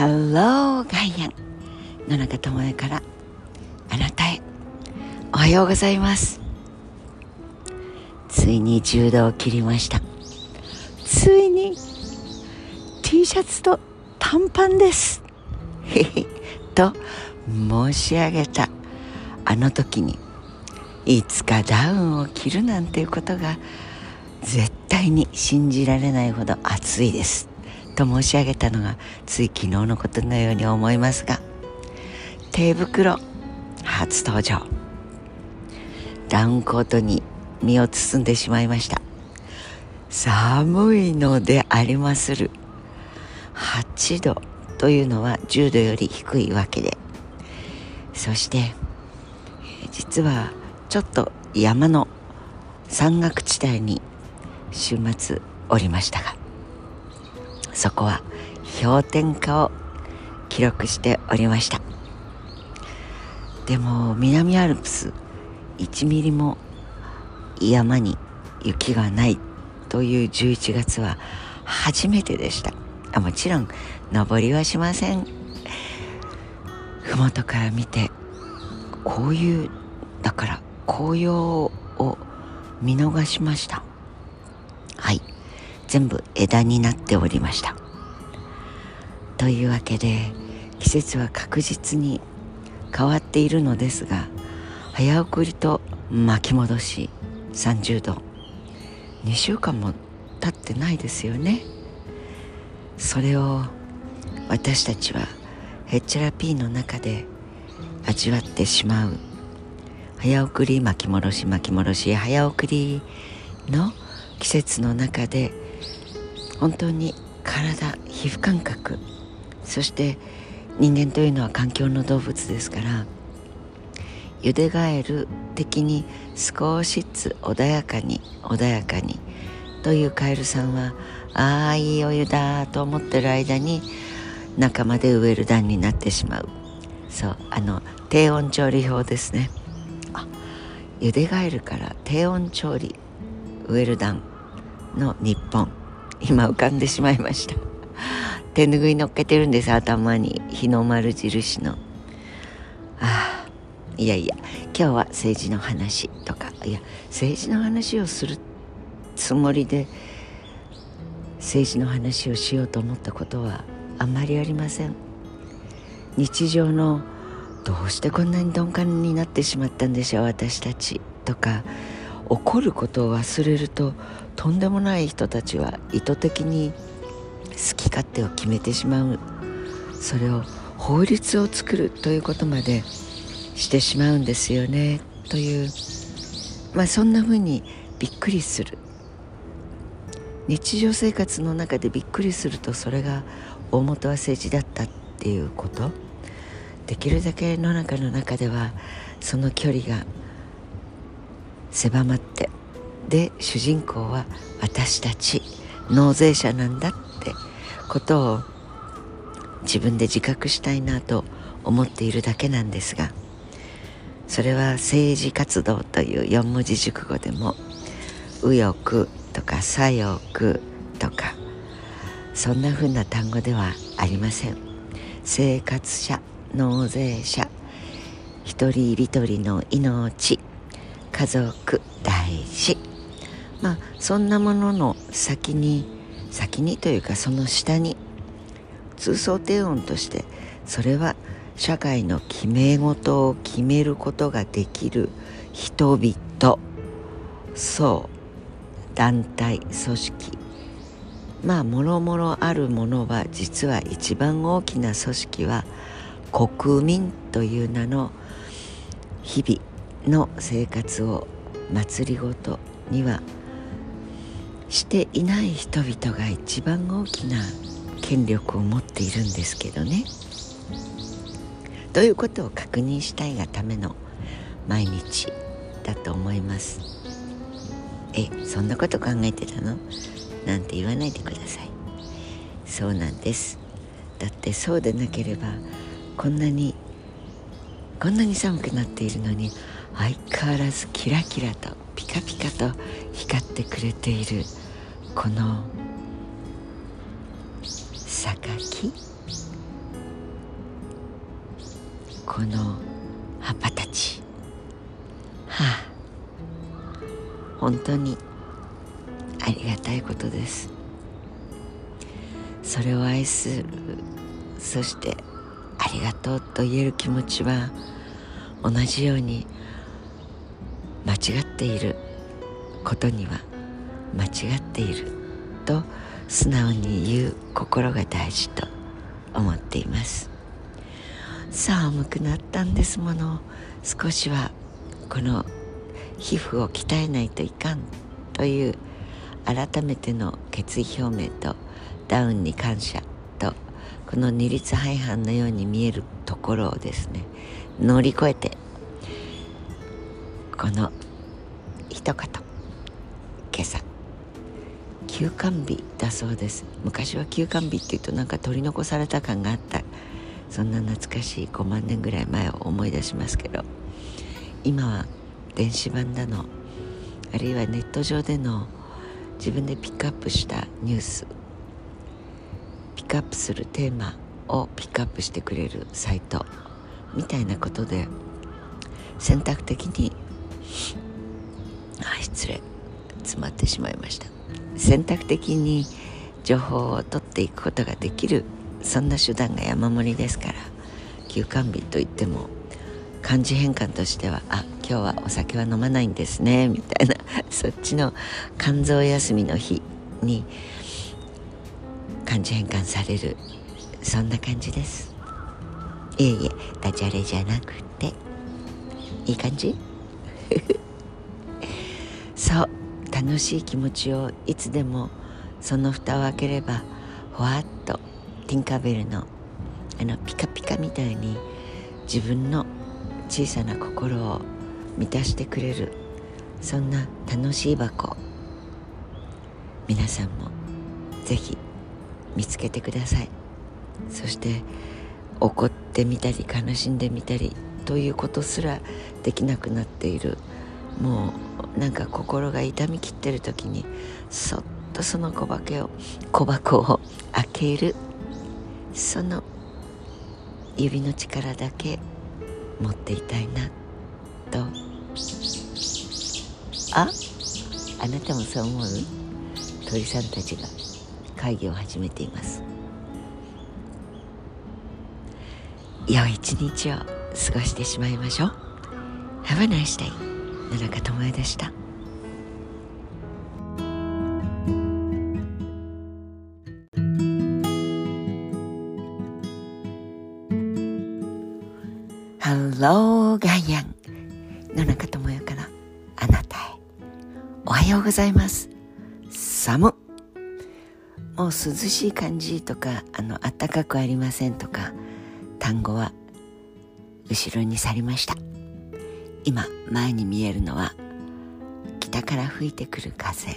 ハローガイアン野中智恵からあなたへ。おはようございます。ついに10度を切りました。ついに T シャツと短パンです。と申し上げた。あの時にいつかダウンを着るなんていうことが絶対に信じられないほど暑いです。と申し上げたのがつい昨日のことのように思いますが手袋初登場。ダウンコートに身を包んでしまいました。寒いのでありまする。8度というのは10度より低いわけで。そして実はちょっと山の山岳地帯に週末おりましたがそこは氷点下を記録しておりました。でも南アルプス1ミリも山に雪がないという11月は初めてでした。あもちろん登りはしません。麓から見てこういうだから紅葉を見逃しました。はい。全部枝になっておりました。というわけで季節は確実に変わっているのですが早送りと巻き戻し30度。2週間も経ってないですよね。それを私たちはヘッチャラピーの中で味わってしまう。早送り巻き戻し巻き戻し早送りの季節の中で本当に体皮膚感覚そして人間というのは環境の動物ですからゆでガエル的に少しずつ穏やかに穏やかにというカエルさんはああいいお湯だと思ってる間に中までウエルダンになってしまう。そうあの低温調理法ですね。あゆでガエルから低温調理ウエルダンの日本。今浮かんでしまいました。手ぬぐい乗っけてるんです頭に。日の丸印の。ああいやいや今日は政治の話とか。いや政治の話をするつもりで政治の話をしようと思ったことはあんまりありません。日常のどうしてこんなに鈍感になってしまったんでしょう私たちとか。怒ることを忘れるととんでもない人たちは意図的に好き勝手を決めてしまう。それを法律を作るということまでしてしまうんですよね。というまあそんなふうにびっくりする。日常生活の中でびっくりするとそれが大元は政治だったっていうこと。できるだけ野中の中ではその距離が狭まって。で主人公は私たち納税者なんだって。ことを自分で自覚したいなと思っているだけなんですがそれは政治活動という四文字熟語でも右翼とか左翼とかそんなふうな単語ではありません。生活者納税者一人一人の命家族大事。まあそんなものの先に先にというかその下に通奏低音としてそれは社会の決め事を決めることができる人々。そう。団体組織。まあもろもろあるものは実は一番大きな組織は国民という名の日々の生活を祭りごとにはしていない人々が一番大きな権力を持っているんですけどね。ということを確認したいがための毎日だと思います。えそんなこと考えてたの？なんて言わないでください。そうなんです。だってそうでなければこんなにこんなに寒くなっているのに相変わらずキラキラとピカピカと光ってくれているこの榊？この葉っぱたち。はあ。本当にありがたいことです。それを愛するそしてありがとうと言える気持ちは同じように間違っている。ことには間違っている。と素直に言う心が大事と思っています。寒くなったんですもの。少しはこの皮膚を鍛えないといかんという改めての決意表明とダウンに感謝とこの二律背反のように見えるところをですね乗り越えてこの一言今朝休館日だそうです。昔は休館日っていうとなんか取り残された感があった。そんな懐かしい5万年ぐらい前を思い出しますけど。今は電子版だの。あるいはネット上での自分でピックアップしたニュース。ピックアップするテーマをピックアップしてくれるサイト。みたいなことで。選択的に。あ失礼。詰まってしまいました。選択的に情報を取っていくことができるそんな手段が山盛りですから休館日といっても漢字変換としてはあ今日はお酒は飲まないんですねみたいなそっちの肝臓休みの日に漢字変換されるそんな感じです。いえいえダジャレじゃなくていい感じ？楽しい気持ちをいつでもその蓋を開ければほわっとティンカーベルのあのピカピカみたいに自分の小さな心を満たしてくれるそんな楽しい箱。皆さんもぜひ見つけてください。そして怒ってみたり悲しんでみたりということすらできなくなっているもうなんか心が痛みきってる時にそっとその小箱を小箱を開けるその指の力だけ持っていたいなと。あ？あなたもそう思う？鳥さんたちが会議を始めています。良い一日を過ごしてしまいましょう。Have a nice day 野中智恵でした。ハローガイアン野中智代からあなたへ。おはようございます。寒もう涼しい感じとかあの暖かくありませんとか単語は後ろに去りました。今前に見えるのは北から吹いてくる風。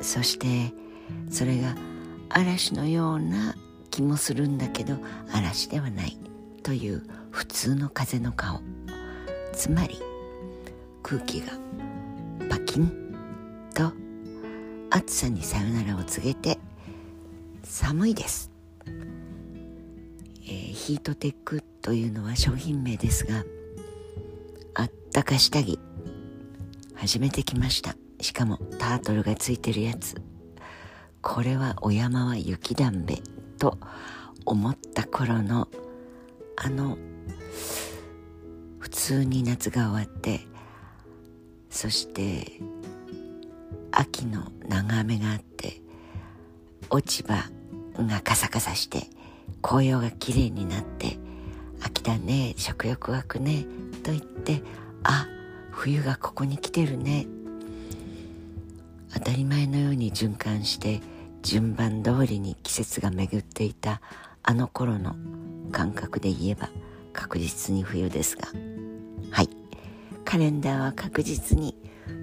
そしてそれが嵐のような気もするんだけど嵐ではない。という普通の風の顔。つまり空気がパキンと暑さにさよならを告げて寒いです、えー、ヒートテックというのは商品名ですがったか下着。初めて来ました。しかもタートルがついてるやつ。これはお山は雪だんべ。と思った頃のあの普通に夏が終わってそして秋の長雨があって落ち葉がカサカサして紅葉がきれいになって秋だね食欲湧くねと言ってあ冬がここに来てるね。当たり前のように循環して順番通りに季節が巡っていたあの頃の感覚で言えば確実に冬ですが。はい。カレンダーは確実に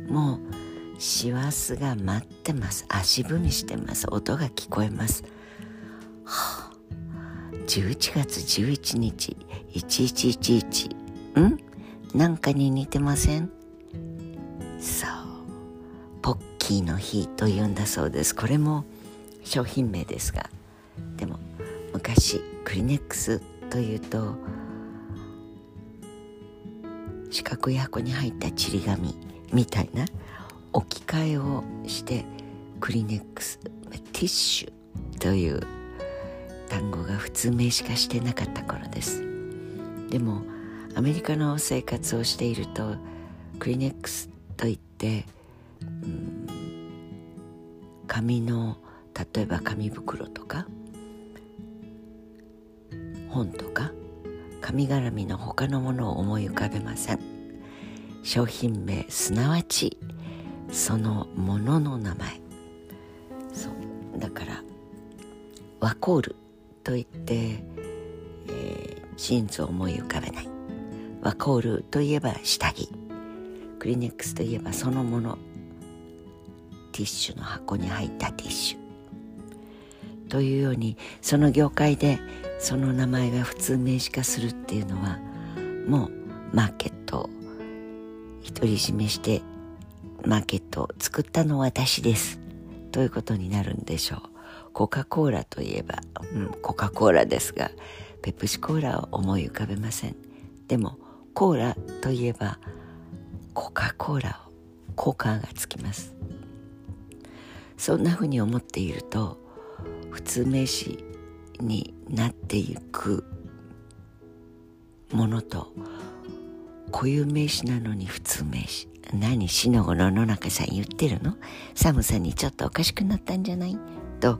もう師走が待ってます。足踏みしてます。音が聞こえます。はあ。11月11日。1111ん？なんかに似てません？そう。ポッキーの日というんだそうです。これも商品名ですが。でも昔クリネックスというと四角い箱に入ったちり紙みたいな置き換えをしてクリネックスティッシュという単語が普通名詞化してなかった頃です。でもアメリカの生活をしているとクリネックスといって、うん、紙の例えば紙袋とか本とか紙絡みの他のものを思い浮かべません。商品名すなわちそのものの名前。そう。だからワコールといって、えー、ジーンズを思い浮かべない。ワコールといえば下着。クリネックスといえばそのもの。ティッシュの箱に入ったティッシュ。というようにその業界でその名前が普通名詞化するっていうのはもうマーケットを独り占めしてマーケットを作ったのは私です。ということになるんでしょう。コカ・コーラといえば、うん、コカ・コーラですがペプシコーラを思い浮かべません。でもコーラといえばコカ・コーラをコカがつきます。そんなふうに思っていると普通名詞になっていくものと固有名詞なのに普通名詞。何死の子の野中さん言ってるの？寒さにちょっとおかしくなったんじゃない？と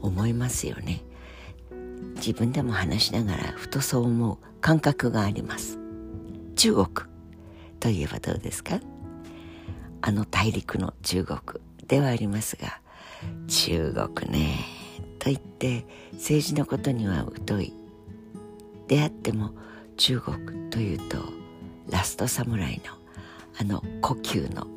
思いますよね。自分でも話しながらふとそう思う感覚があります。中国。といえばどうですか？あの大陸の中国ではありますが中国ね。と言って政治のことには疎い。であっても中国というとラストサムライのあの呼吸の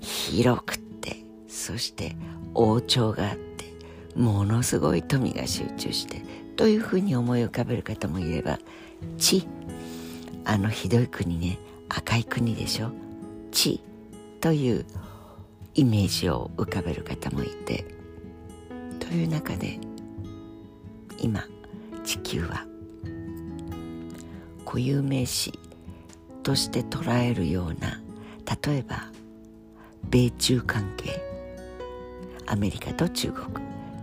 広くってそして王朝があってものすごい富が集中してというふうに思い浮かべる方もいれば地あのひどい国ね赤い国でしょ？地というイメージを浮かべる方もいてという中で今地球は固有名詞として捉えるような例えば米中関係アメリカと中国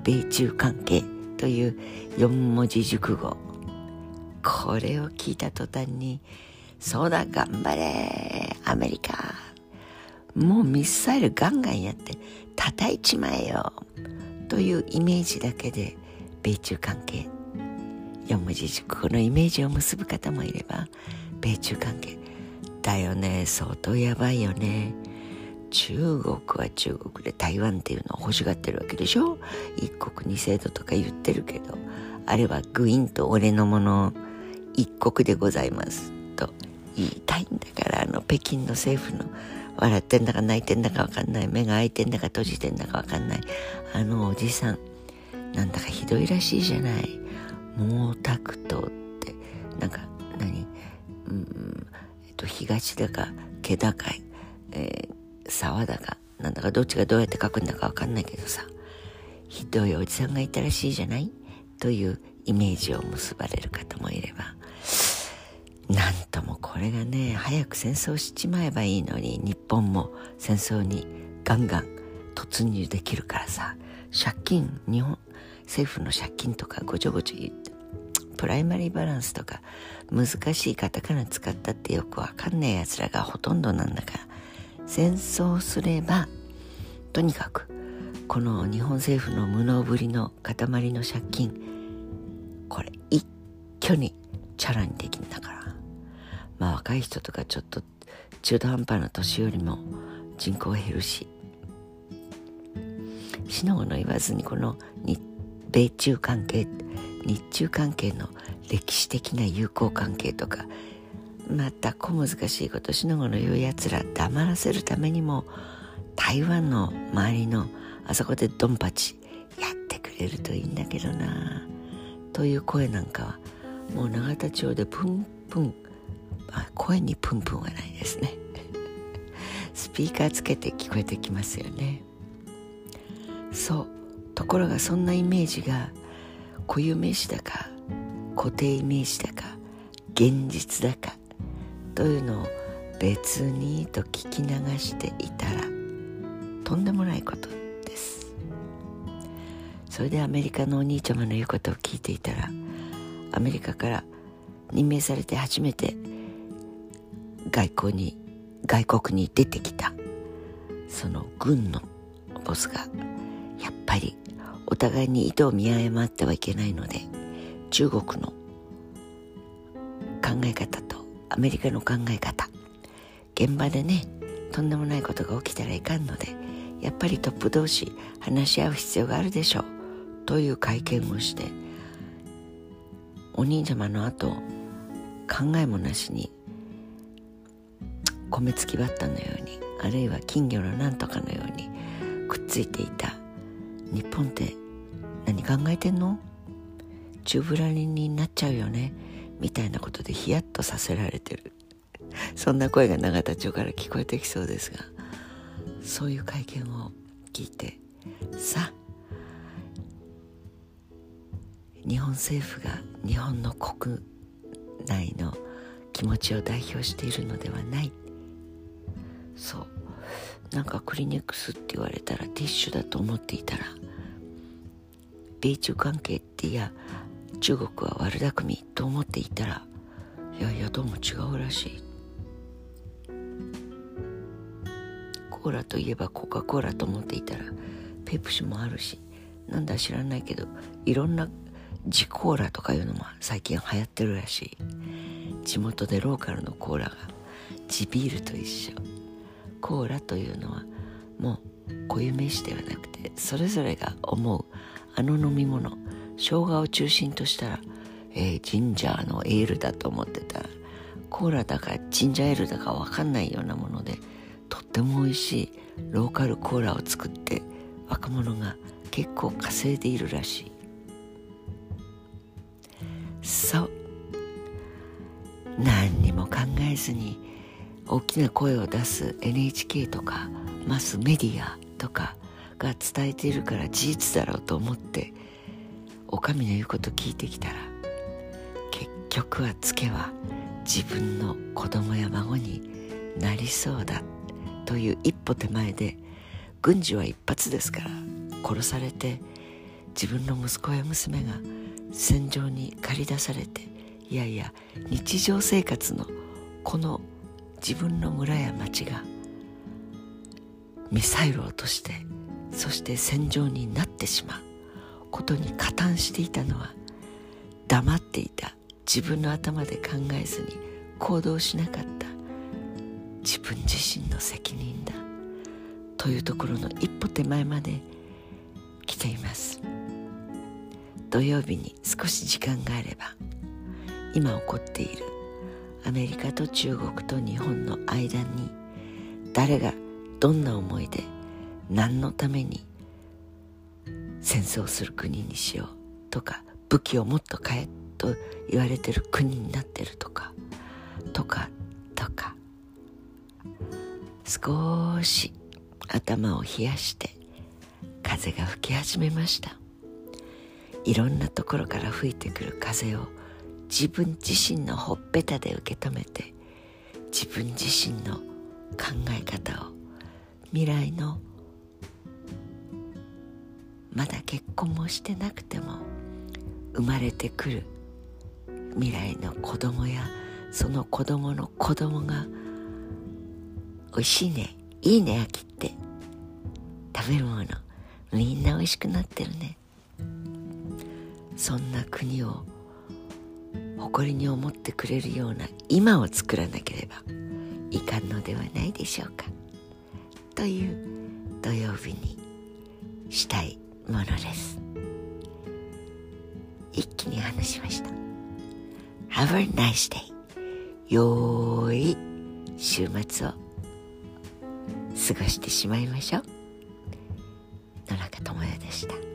米中関係という4文字熟語。これを聞いた途端にそうだ頑張れアメリカ。もうミサイルガンガンやって叩いちまえよ。というイメージだけで米中関係。4文字熟語のイメージを結ぶ方もいれば米中関係。だよね相当やばいよね。中国は中国で台湾っていうのを欲しがってるわけでしょ？一国二制度とか言ってるけどあれはグインと俺のもの。一国でございます。と言いたいんだからあの北京の政府の笑ってんだか泣いてんだか分かんない。目が開いてんだか閉じてんだか分かんないあのおじさんなんだかひどいらしいじゃない。毛沢東ってなんか何うんえっと東だか気高い、えー、沢だかなんだかどっちがどうやって書くんだか分かんないけどさ。ひどいおじさんがいたらしいじゃない？というイメージを結ばれる方もいれば。なんともこれがね早く戦争しちまえばいいのに日本も戦争にガンガン突入できるからさ。借金日本政府の借金とかごちょごちょ言ってプライマリーバランスとか難しいカタカナ使ったってよくわかんないやつらがほとんどなんだから。戦争すればとにかくこの日本政府の無能ぶりの塊の借金これ一挙にチャラにできんだから。まあ若い人とかちょっと中途半端な年寄りも人口減るし。死の子の言わずにこの日米中関係日中関係の歴史的な友好関係とかまた小難しいことしのごの言うやつら黙らせるためにも台湾の周りのあそこでドンパチやってくれるといいんだけどな。という声なんかはもう永田町でプンプン声にプンプンはないですね。スピーカーつけて聞こえてきますよね。そう。ところがそんなイメージが固有名詞だか固定イメージだか現実だかというのを別にと聞き流していたらとんでもないことです。それでアメリカのお兄ちゃまの言うことを聞いていたらアメリカから任命されて初めて外交に外国に出てきた。その軍のボスがやっぱりお互いに意図を見誤ってはいけないので中国の考え方とアメリカの考え方現場でねとんでもないことが起きたらいかんのでやっぱりトップ同士話し合う必要があるでしょう。という会見をしてお兄様の後考えもなしに米付きバッタのようにあるいは金魚のなんとかのようにくっついていた。日本って何考えてんの？宙ぶらりんになっちゃうよね。みたいなことでヒヤッとさせられてる。そんな声が永田町から聞こえてきそうですがそういう会見を聞いてさあ日本政府が日本の国内の気持ちを代表しているのではない。そう。なんかクリネックスって言われたらティッシュだと思っていたら米中関係っていや中国は悪巧みと思っていたらいやいやどうも違うらしい。コーラといえばコカ・コーラと思っていたらペプシもあるしなんだ知らないけどいろんなジコーラとかいうのも最近流行ってるらしい。地元でローカルのコーラが地ビールと一緒。コーラというのはもう固有名詞ではなくてそれぞれが思うあの飲み物生姜を中心としたら、えー、ジンジャーのエールだと思ってたらコーラだかジンジャーエールだか分かんないようなものでとっても美味しいローカルコーラを作って若者が結構稼いでいるらしい。そう。何にも考えずに大きな声を出す NHK とかマスメディアとかが伝えているから事実だろうと思ってお上の言うこと聞いてきたら結局はツケは自分の子供や孫になりそうだという一歩手前で軍事は一発ですから殺されて自分の息子や娘が戦場に駆り出されていやいや日常生活のこの自分の村や町がミサイルを落としてそして戦場になってしまうことに加担していたのは黙っていた自分の頭で考えずに行動しなかった自分自身の責任だというところの一歩手前まで来ています。土曜日に少し時間があれば今起こっているアメリカと中国と日本の間に誰がどんな思いで何のために戦争する国にしようとか武器をもっと買えと言われてる国になってるとかとかとか少し頭を冷やして風が吹き始めました。いろんなところから吹いてくる風を自分自身のほっぺたで受け止めて自分自身の考え方を未来のまだ結婚もしてなくても生まれてくる未来の子供やその子供の子供が美味しいねいいね秋って食べるものみんな美味しくなってるね。そんな国を誇りに思ってくれるような今を作らなければいかんのではないでしょうか。という土曜日にしたいものです。一気に話しました。Have a nice day. よーい週末を過ごしてしまいましょう。野中智也でした。